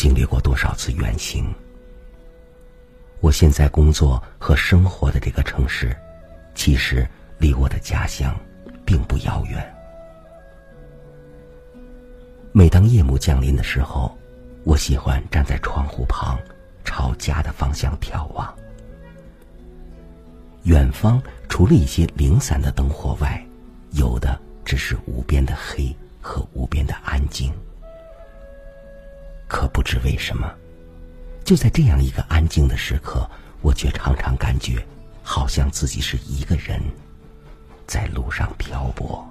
经历过多少次远行。我现在工作和生活的这个城市，其实离我的家乡并不遥远。每当夜幕降临的时候，我喜欢站在窗户旁，朝家的方向眺望。远方除了一些零散的灯火外，有的只是无边的黑和无边的安静。可不知为什么。就在这样一个安静的时刻，我却常常感觉，好像自己是一个人，在路上漂泊。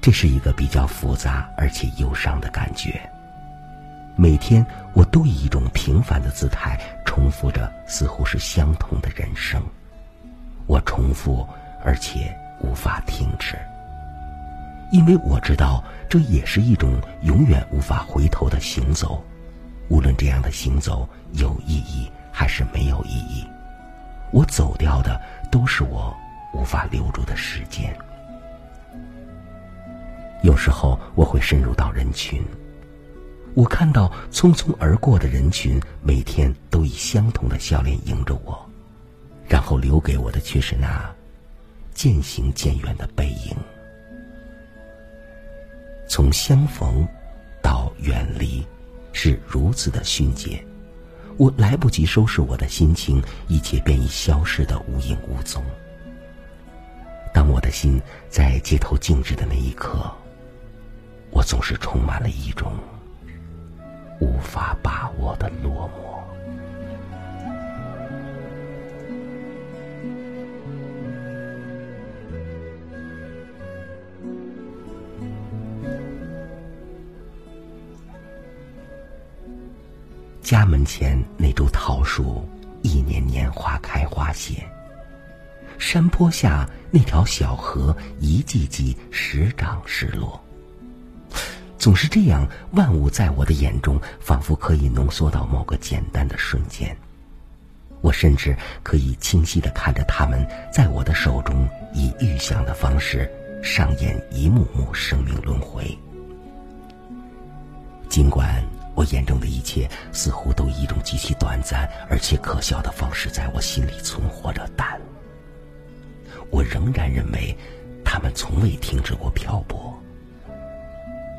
这是一个比较复杂而且忧伤的感觉。每天，我都以一种平凡的姿态重复着似乎是相同的人生。我重复，而且无法停止。因为我知道，这也是一种永远无法回头的行走，无论这样的行走有意义还是没有意义，我走掉的都是我无法留住的时间。有时候我会深入到人群，我看到匆匆而过的人群，每天都以相同的笑脸迎着我，然后留给我的却是那渐行渐远的背影。从相逢到远离，是如此的迅捷，我来不及收拾我的心情，一切便已消失的无影无踪。当我的心在街头静止的那一刻，我总是充满了一种无法把握的落寞。家门前那株桃树，一年年花开花谢；山坡下那条小河，一季季时涨时落。总是这样，万物在我的眼中，仿佛可以浓缩到某个简单的瞬间。我甚至可以清晰的看着它们，在我的手中，以预想的方式上演一幕幕生命轮回。尽管。我眼中的一切似乎都以一种极其短暂而且可笑的方式在我心里存活着，但我仍然认为，他们从未停止过漂泊。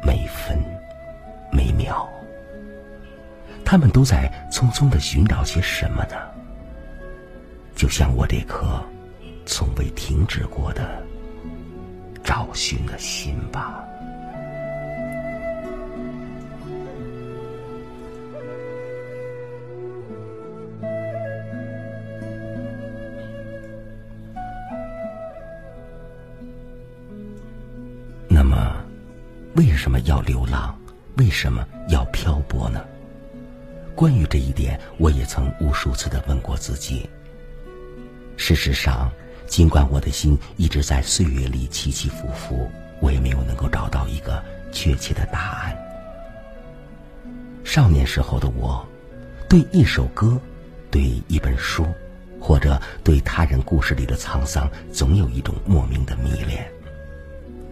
每分每秒，他们都在匆匆的寻找些什么呢？就像我这颗从未停止过的找寻的心吧。啊为什么要流浪？为什么要漂泊呢？关于这一点，我也曾无数次的问过自己。事实上，尽管我的心一直在岁月里起起伏伏，我也没有能够找到一个确切的答案。少年时候的我，对一首歌，对一本书，或者对他人故事里的沧桑，总有一种莫名的迷恋。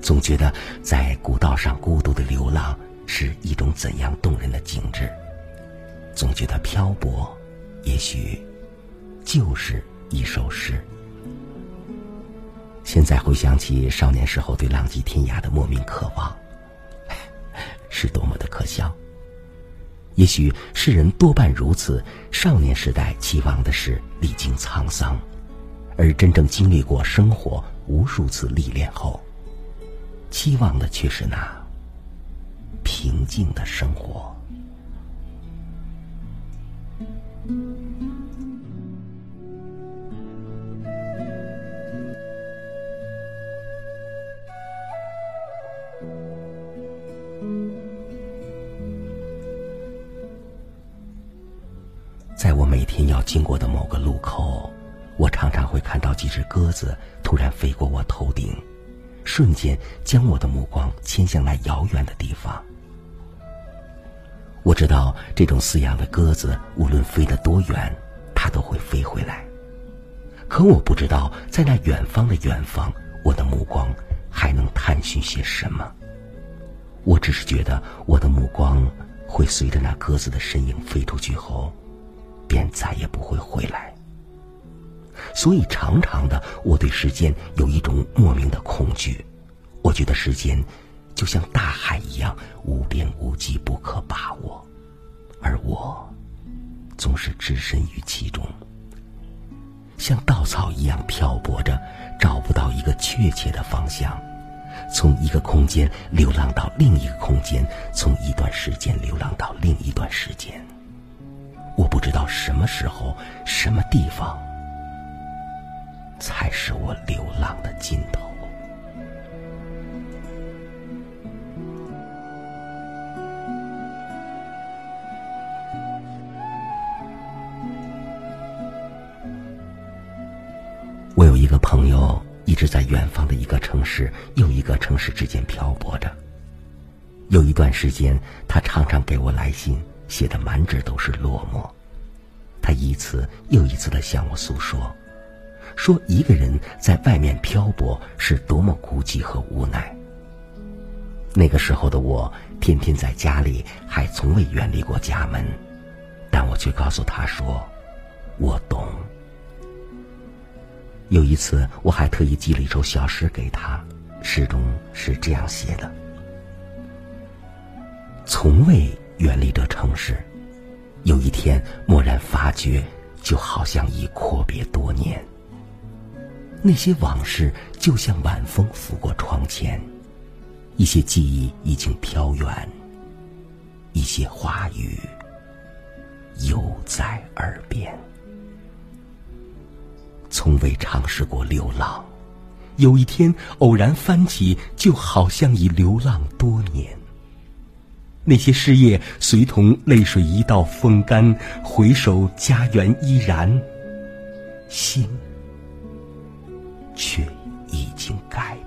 总觉得在古道上孤独的流浪是一种怎样动人的景致，总觉得漂泊，也许就是一首诗。现在回想起少年时候对浪迹天涯的莫名渴望，是多么的可笑。也许世人多半如此，少年时代期望的是历经沧桑，而真正经历过生活无数次历练后。希望的却是那平静的生活。在我每天要经过的某个路口，我常常会看到几只鸽子突然飞过我头顶。瞬间将我的目光牵向那遥远的地方。我知道这种饲养的鸽子，无论飞得多远，它都会飞回来。可我不知道，在那远方的远方，我的目光还能探寻些什么。我只是觉得我的目光会随着那鸽子的身影飞出去后，便再也不会回来。所以，常常的，我对时间有一种莫名的恐惧。我觉得时间就像大海一样无边无际，不可把握，而我总是置身于其中，像稻草一样漂泊着，找不到一个确切的方向。从一个空间流浪到另一个空间，从一段时间流浪到另一段时间。我不知道什么时候、什么地方才是我流浪的尽头。我有一个朋友。一直在远方的一个城市又一个城市之间漂泊着。有一段时间，他常常给我来信，写的满纸都是落寞。他一次又一次的向我诉说，说一个人在外面漂泊是多么孤寂和无奈。那个时候的我，天天在家里，还从未远离过家门，但我却告诉他说：“我懂。”有一次，我还特意寄了一首小诗给他，诗中是这样写的：“从未远离这城市，有一天蓦然发觉，就好像已阔别多年。那些往事就像晚风拂过窗前，一些记忆已经飘远，一些话语犹在耳边。”从未尝试过流浪，有一天偶然翻起，就好像已流浪多年。那些事业随同泪水一道风干，回首家园依然，心却已经改。